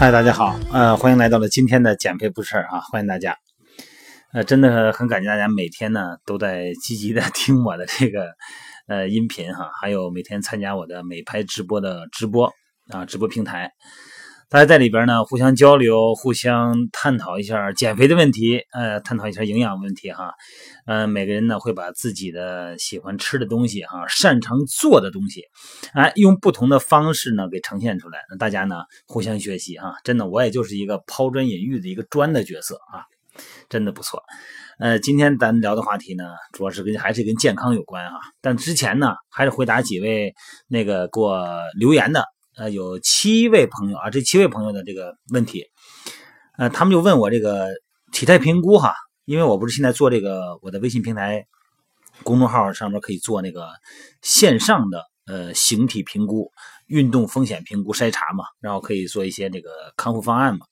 嗨，大家好，呃，欢迎来到了今天的减肥不事儿啊，欢迎大家，呃，真的很感谢大家每天呢都在积极的听我的这个呃音频哈，还有每天参加我的美拍直播的直播啊，直播平台。大家在里边呢，互相交流，互相探讨一下减肥的问题，呃，探讨一下营养问题哈，呃，每个人呢会把自己的喜欢吃的东西哈，擅长做的东西，哎，用不同的方式呢给呈现出来，那大家呢互相学习哈，真的我也就是一个抛砖引玉的一个砖的角色啊，真的不错。呃，今天咱聊的话题呢，主要是跟还是跟健康有关哈，但之前呢还是回答几位那个给我留言的。呃，有七位朋友啊，这七位朋友的这个问题，呃，他们就问我这个体态评估哈，因为我不是现在做这个我的微信平台公众号上面可以做那个线上的呃形体评估、运动风险评估筛查嘛，然后可以做一些这个康复方案嘛，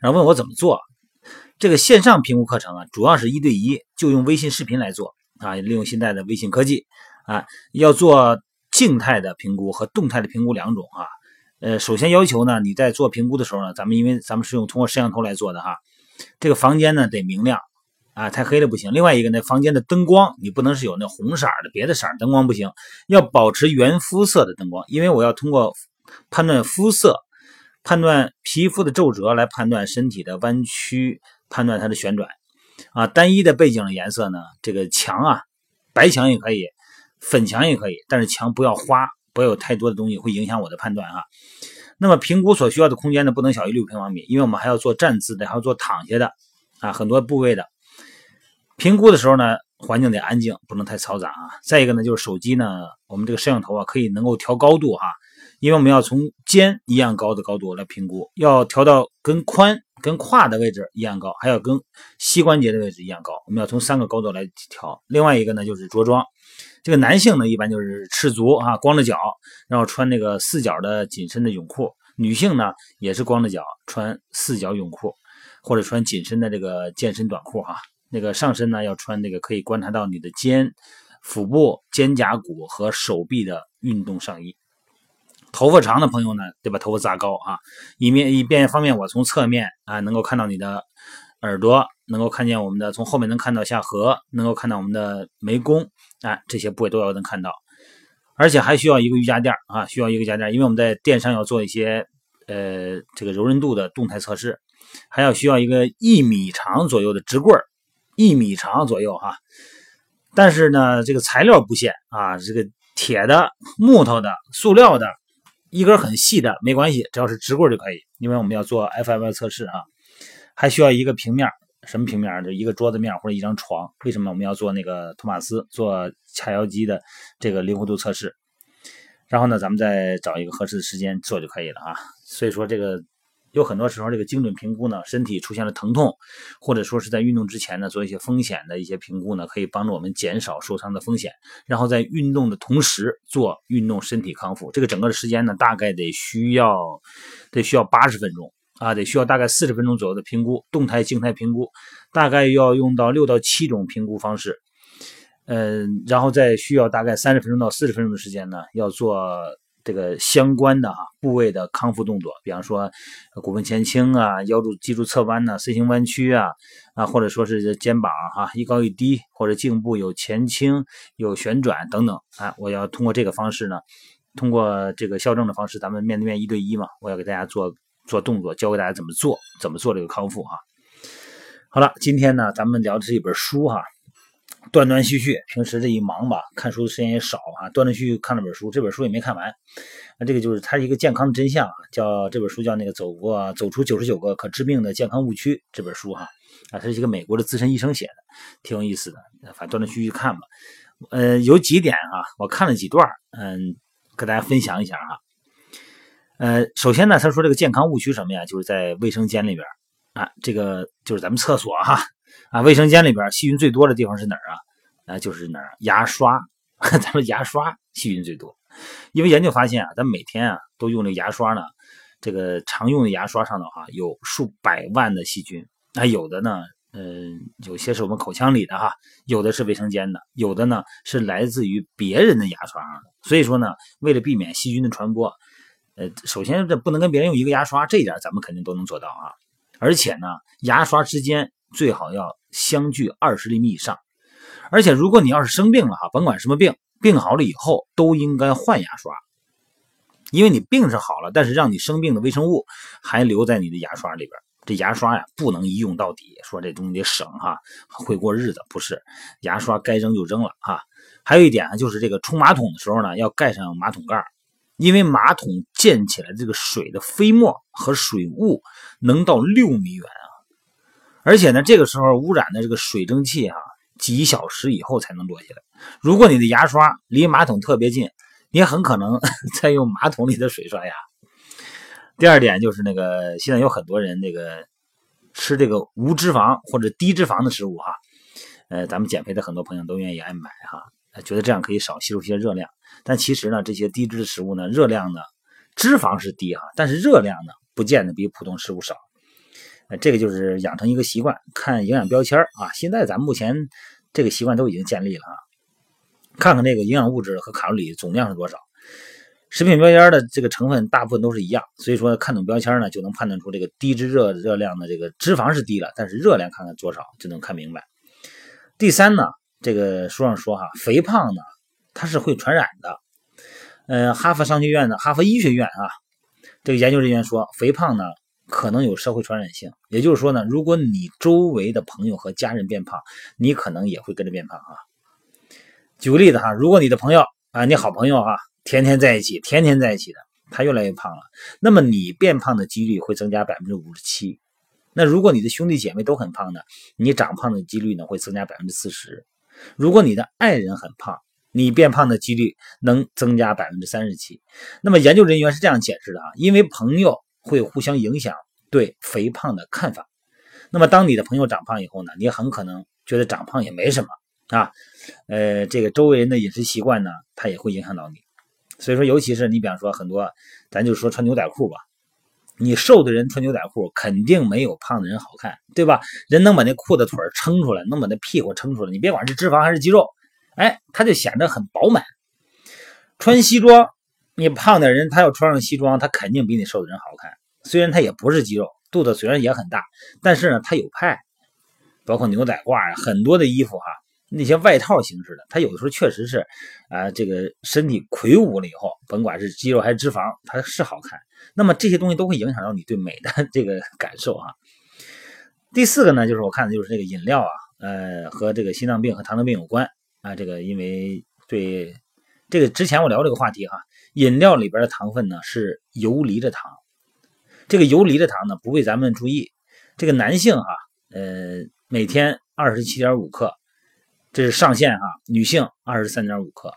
然后问我怎么做这个线上评估课程啊，主要是一对一，就用微信视频来做啊，利用现在的微信科技啊，要做静态的评估和动态的评估两种啊。呃，首先要求呢，你在做评估的时候呢，咱们因为咱们是用通过摄像头来做的哈，这个房间呢得明亮啊，太黑了不行。另外一个呢，房间的灯光你不能是有那红色的，别的色灯光不行，要保持原肤色的灯光，因为我要通过判断肤色、判断皮肤的皱褶来判断身体的弯曲、判断它的旋转啊。单一的背景的颜色呢，这个墙啊，白墙也可以，粉墙也可以，但是墙不要花。不要有太多的东西会影响我的判断啊。那么评估所需要的空间呢，不能小于六平方米，因为我们还要做站姿的，还要做躺下的啊，很多部位的。评估的时候呢，环境得安静，不能太嘈杂啊。再一个呢，就是手机呢，我们这个摄像头啊，可以能够调高度哈，因为我们要从肩一样高的高度来评估，要调到跟髋、跟胯的位置一样高，还要跟膝关节的位置一样高，我们要从三个高度来调。另外一个呢，就是着装。这个男性呢，一般就是赤足啊，光着脚，然后穿那个四角的紧身的泳裤；女性呢，也是光着脚，穿四角泳裤，或者穿紧身的这个健身短裤哈。那个上身呢，要穿那个可以观察到你的肩、腹部、肩胛骨和手臂的运动上衣。头发长的朋友呢，得把头发扎高啊，以免以便方便我从侧面啊能够看到你的耳朵。能够看见我们的，从后面能看到下颌，能够看到我们的眉弓，啊，这些部位都要能看到，而且还需要一个瑜伽垫啊，需要一个瑜伽垫因为我们在垫上要做一些呃这个柔韧度的动态测试，还要需要一个一米长左右的直棍儿一米长左右哈，但是呢，这个材料不限啊，这个铁的、木头的、塑料的，一根很细的没关系，只要是直棍就可以，因为我们要做 FML 测试啊，还需要一个平面。什么平面？就一个桌子面或者一张床。为什么我们要做那个托马斯做髂腰肌的这个灵活度测试？然后呢，咱们再找一个合适的时间做就可以了啊。所以说，这个有很多时候这个精准评估呢，身体出现了疼痛，或者说是在运动之前呢，做一些风险的一些评估呢，可以帮助我们减少受伤的风险。然后在运动的同时做运动身体康复，这个整个的时间呢，大概得需要得需要八十分钟。啊，得需要大概四十分钟左右的评估，动态、静态评估，大概要用到六到七种评估方式，嗯，然后再需要大概三十分钟到四十分钟的时间呢，要做这个相关的哈部位的康复动作，比方说骨盆前倾啊、腰柱、脊柱侧弯呐、C 型弯曲啊，啊，或者说是肩膀哈一高一低，或者颈部有前倾、有旋转等等啊，我要通过这个方式呢，通过这个校正的方式，咱们面对面一对一嘛，我要给大家做。做动作，教给大家怎么做，怎么做这个康复哈。好了，今天呢，咱们聊的是一本书哈，断断续续。平时这一忙吧，看书的时间也少啊，断断续续看了本书，这本书也没看完。那这个就是它一个健康的真相啊，叫这本书叫那个走过走出九十九个可致命的健康误区这本书哈啊，它是一个美国的资深医生写的，挺有意思的。反正断断续续看吧。呃，有几点啊，我看了几段，嗯，跟大家分享一下哈。呃，首先呢，他说这个健康误区什么呀？就是在卫生间里边啊，这个就是咱们厕所哈啊，卫生间里边细菌最多的地方是哪儿啊？啊，就是哪儿？牙刷，咱们牙刷细菌最多，因为研究发现啊，咱每天啊都用这牙刷呢，这个常用的牙刷上头哈有数百万的细菌，那有的呢，嗯，有些是我们口腔里的哈，有的是卫生间的，有的呢是来自于别人的牙刷上的，所以说呢，为了避免细菌的传播。呃，首先这不能跟别人用一个牙刷，这一点咱们肯定都能做到啊。而且呢，牙刷之间最好要相距二十厘米以上。而且如果你要是生病了哈，甭管什么病，病好了以后都应该换牙刷，因为你病是好了，但是让你生病的微生物还留在你的牙刷里边。这牙刷呀，不能一用到底，说这东西得省哈，会过日子不是？牙刷该扔就扔了哈。还有一点呢，就是这个冲马桶的时候呢，要盖上马桶盖，因为马桶溅起来这个水的飞沫和水雾能到六米远啊，而且呢，这个时候污染的这个水蒸气啊。几小时以后才能落下来。如果你的牙刷离马桶特别近，你很可能 在用马桶里的水刷牙。第二点就是那个，现在有很多人那个吃这个无脂肪或者低脂肪的食物哈，呃，咱们减肥的很多朋友都愿意爱买哈，觉得这样可以少吸收一些热量。但其实呢，这些低脂的食物呢，热量呢，脂肪是低哈，但是热量呢，不见得比普通食物少。呃，这个就是养成一个习惯，看营养标签啊。现在咱们目前这个习惯都已经建立了啊。看看这个营养物质和卡路里总量是多少。食品标签的这个成分大部分都是一样，所以说看懂标签呢，就能判断出这个低脂热热量的这个脂肪是低了，但是热量看看多少就能看明白。第三呢，这个书上说哈，肥胖呢它是会传染的。嗯，哈佛商学院的哈佛医学院啊，这个研究人员说，肥胖呢。可能有社会传染性，也就是说呢，如果你周围的朋友和家人变胖，你可能也会跟着变胖啊。举个例子哈，如果你的朋友啊，你好朋友哈，天天在一起，天天在一起的，他越来越胖了，那么你变胖的几率会增加百分之五十七。那如果你的兄弟姐妹都很胖呢，你长胖的几率呢会增加百分之四十。如果你的爱人很胖，你变胖的几率能增加百分之三十七。那么研究人员是这样解释的啊，因为朋友。会互相影响对肥胖的看法。那么，当你的朋友长胖以后呢，你很可能觉得长胖也没什么啊。呃，这个周围人的饮食习惯呢，它也会影响到你。所以说，尤其是你比方说很多，咱就说穿牛仔裤吧，你瘦的人穿牛仔裤肯定没有胖的人好看，对吧？人能把那裤子腿撑出来，能把那屁股撑出来，你别管是脂肪还是肌肉，哎，他就显得很饱满。穿西装。你胖的人，他要穿上西装，他肯定比你瘦的人好看。虽然他也不是肌肉，肚子虽然也很大，但是呢，他有派。包括牛仔褂啊，很多的衣服哈，那些外套形式的，他有的时候确实是啊，这个身体魁梧了以后，甭管是肌肉还是脂肪，它是好看。那么这些东西都会影响到你对美的 这个感受哈。第四个呢，就是我看的就是这个饮料啊，呃，和这个心脏病和糖尿病有关啊。这个因为对这个之前我聊这个话题哈。饮料里边的糖分呢是游离的糖，这个游离的糖呢不被咱们注意。这个男性哈，呃，每天二十七点五克，这是上限哈。女性二十三点五克。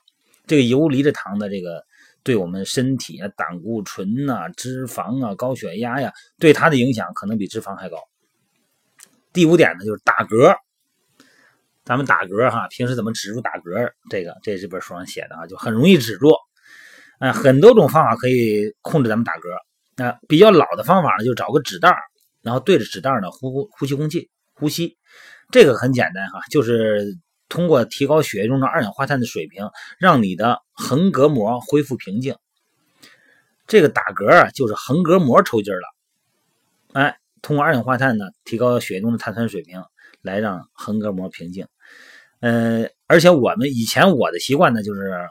这个游离的糖的这个对我们身体啊，胆固醇呐、脂肪啊、高血压呀，对它的影响可能比脂肪还高。第五点呢就是打嗝，咱们打嗝哈，平时怎么止住打嗝？这个这这本书上写的啊，就很容易止住。啊，很多种方法可以控制咱们打嗝。那比较老的方法呢，就找个纸袋然后对着纸袋呢呼呼呼吸空气，呼吸。这个很简单哈，就是通过提高血液中的二氧化碳的水平，让你的横膈膜恢复平静。这个打嗝啊，就是横膈膜抽筋了。哎，通过二氧化碳呢，提高血液中的碳酸水平，来让横膈膜平静。嗯，而且我们以前我的习惯呢，就是。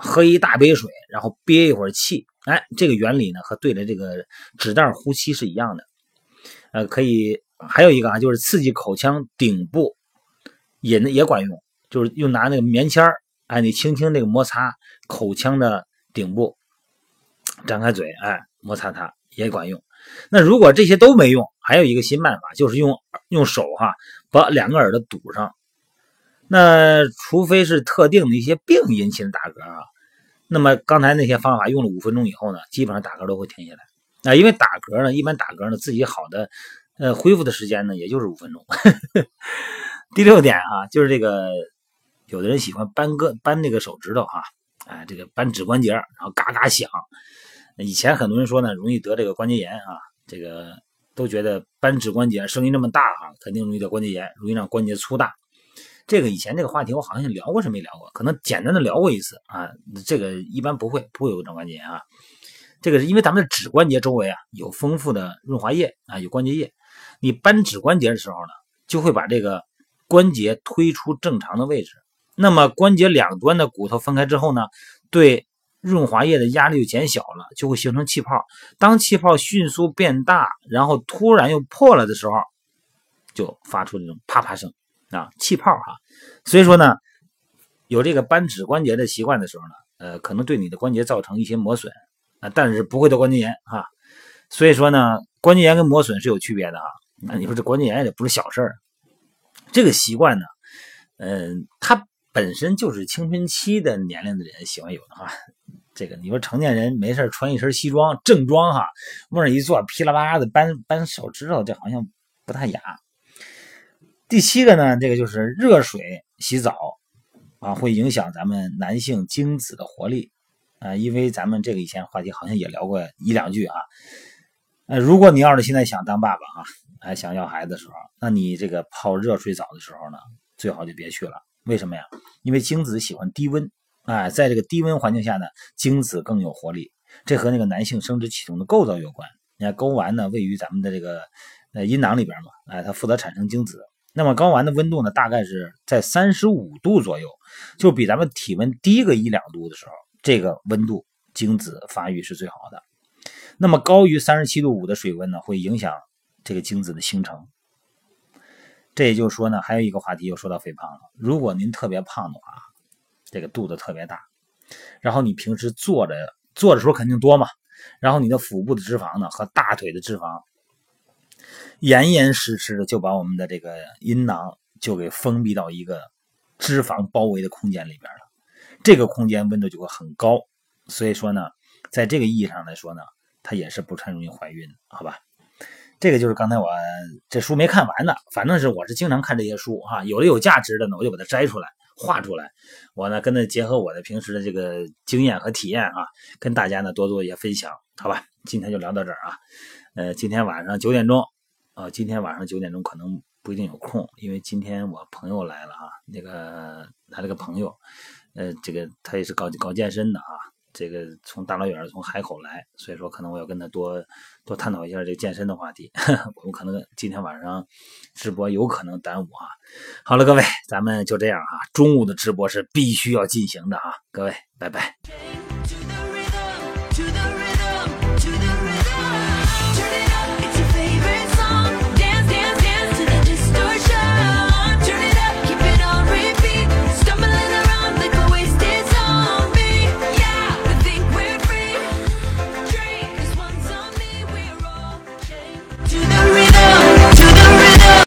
喝一大杯水，然后憋一会儿气，哎，这个原理呢和对着这个纸袋呼吸是一样的。呃，可以还有一个啊，就是刺激口腔顶部，也也管用，就是用拿那个棉签儿，哎，你轻轻那个摩擦口腔的顶部，张开嘴，哎，摩擦它也管用。那如果这些都没用，还有一个新办法，就是用用手哈把两个耳朵堵上。那除非是特定的一些病引起的打嗝啊，那么刚才那些方法用了五分钟以后呢，基本上打嗝都会停下来啊。因为打嗝呢，一般打嗝呢自己好的，呃，恢复的时间呢也就是五分钟。第六点啊，就是这个有的人喜欢扳个扳那个手指头哈，哎，这个扳指关节，然后嘎嘎响。以前很多人说呢，容易得这个关节炎啊，这个都觉得扳指关节声音那么大哈，肯定容易得关节炎，容易让关节粗大。这个以前这个话题我好像聊过是没聊过，可能简单的聊过一次啊。这个一般不会不会有关节炎啊。这个是因为咱们的指关节周围啊有丰富的润滑液啊，有关节液。你扳指关节的时候呢，就会把这个关节推出正常的位置。那么关节两端的骨头分开之后呢，对润滑液的压力就减小了，就会形成气泡。当气泡迅速变大，然后突然又破了的时候，就发出这种啪啪声啊，气泡哈。所以说呢，有这个扳指关节的习惯的时候呢，呃，可能对你的关节造成一些磨损啊，但是不会得关节炎哈。所以说呢，关节炎跟磨损是有区别的啊。那你说这关节炎也不是小事儿，这个习惯呢，嗯，它本身就是青春期的年龄的人喜欢有的哈。这个你说成年人没事穿一身西装正装哈，往那一坐噼里啪啦的扳扳手指头，这好像不太雅。第七个呢，这个就是热水洗澡啊，会影响咱们男性精子的活力啊，因为咱们这个以前话题好像也聊过一两句啊。呃，如果你要是现在想当爸爸啊，还想要孩子的时候，那你这个泡热水澡的时候呢，最好就别去了。为什么呀？因为精子喜欢低温，哎，在这个低温环境下呢，精子更有活力。这和那个男性生殖系统的构造有关。你看睾丸呢，位于咱们的这个呃阴囊里边嘛，哎，它负责产生精子。那么睾丸的温度呢，大概是在三十五度左右，就比咱们体温低个一两度的时候，这个温度精子发育是最好的。那么高于三十七度五的水温呢，会影响这个精子的形成。这也就是说呢，还有一个话题又说到肥胖了。如果您特别胖的话，这个肚子特别大，然后你平时坐着坐的时候肯定多嘛，然后你的腹部的脂肪呢和大腿的脂肪严严实实的就把我们的这个阴囊就给封闭到一个脂肪包围的空间里边了，这个空间温度就会很高。所以说呢，在这个意义上来说呢。它也是不太容易怀孕，好吧？这个就是刚才我这书没看完呢，反正是我是经常看这些书哈，有的有价值的呢，我就把它摘出来画出来，我呢跟它结合我的平时的这个经验和体验啊，跟大家呢多做一些分享，好吧？今天就聊到这儿啊，呃，今天晚上九点钟啊，今天晚上九点钟可能不一定有空，因为今天我朋友来了啊，那个他这个朋友，呃，这个他也是搞搞健身的啊。这个从大老远从海口来，所以说可能我要跟他多多探讨一下这个健身的话题。我们可能今天晚上直播有可能耽误啊。好了，各位，咱们就这样啊。中午的直播是必须要进行的啊，各位，拜拜。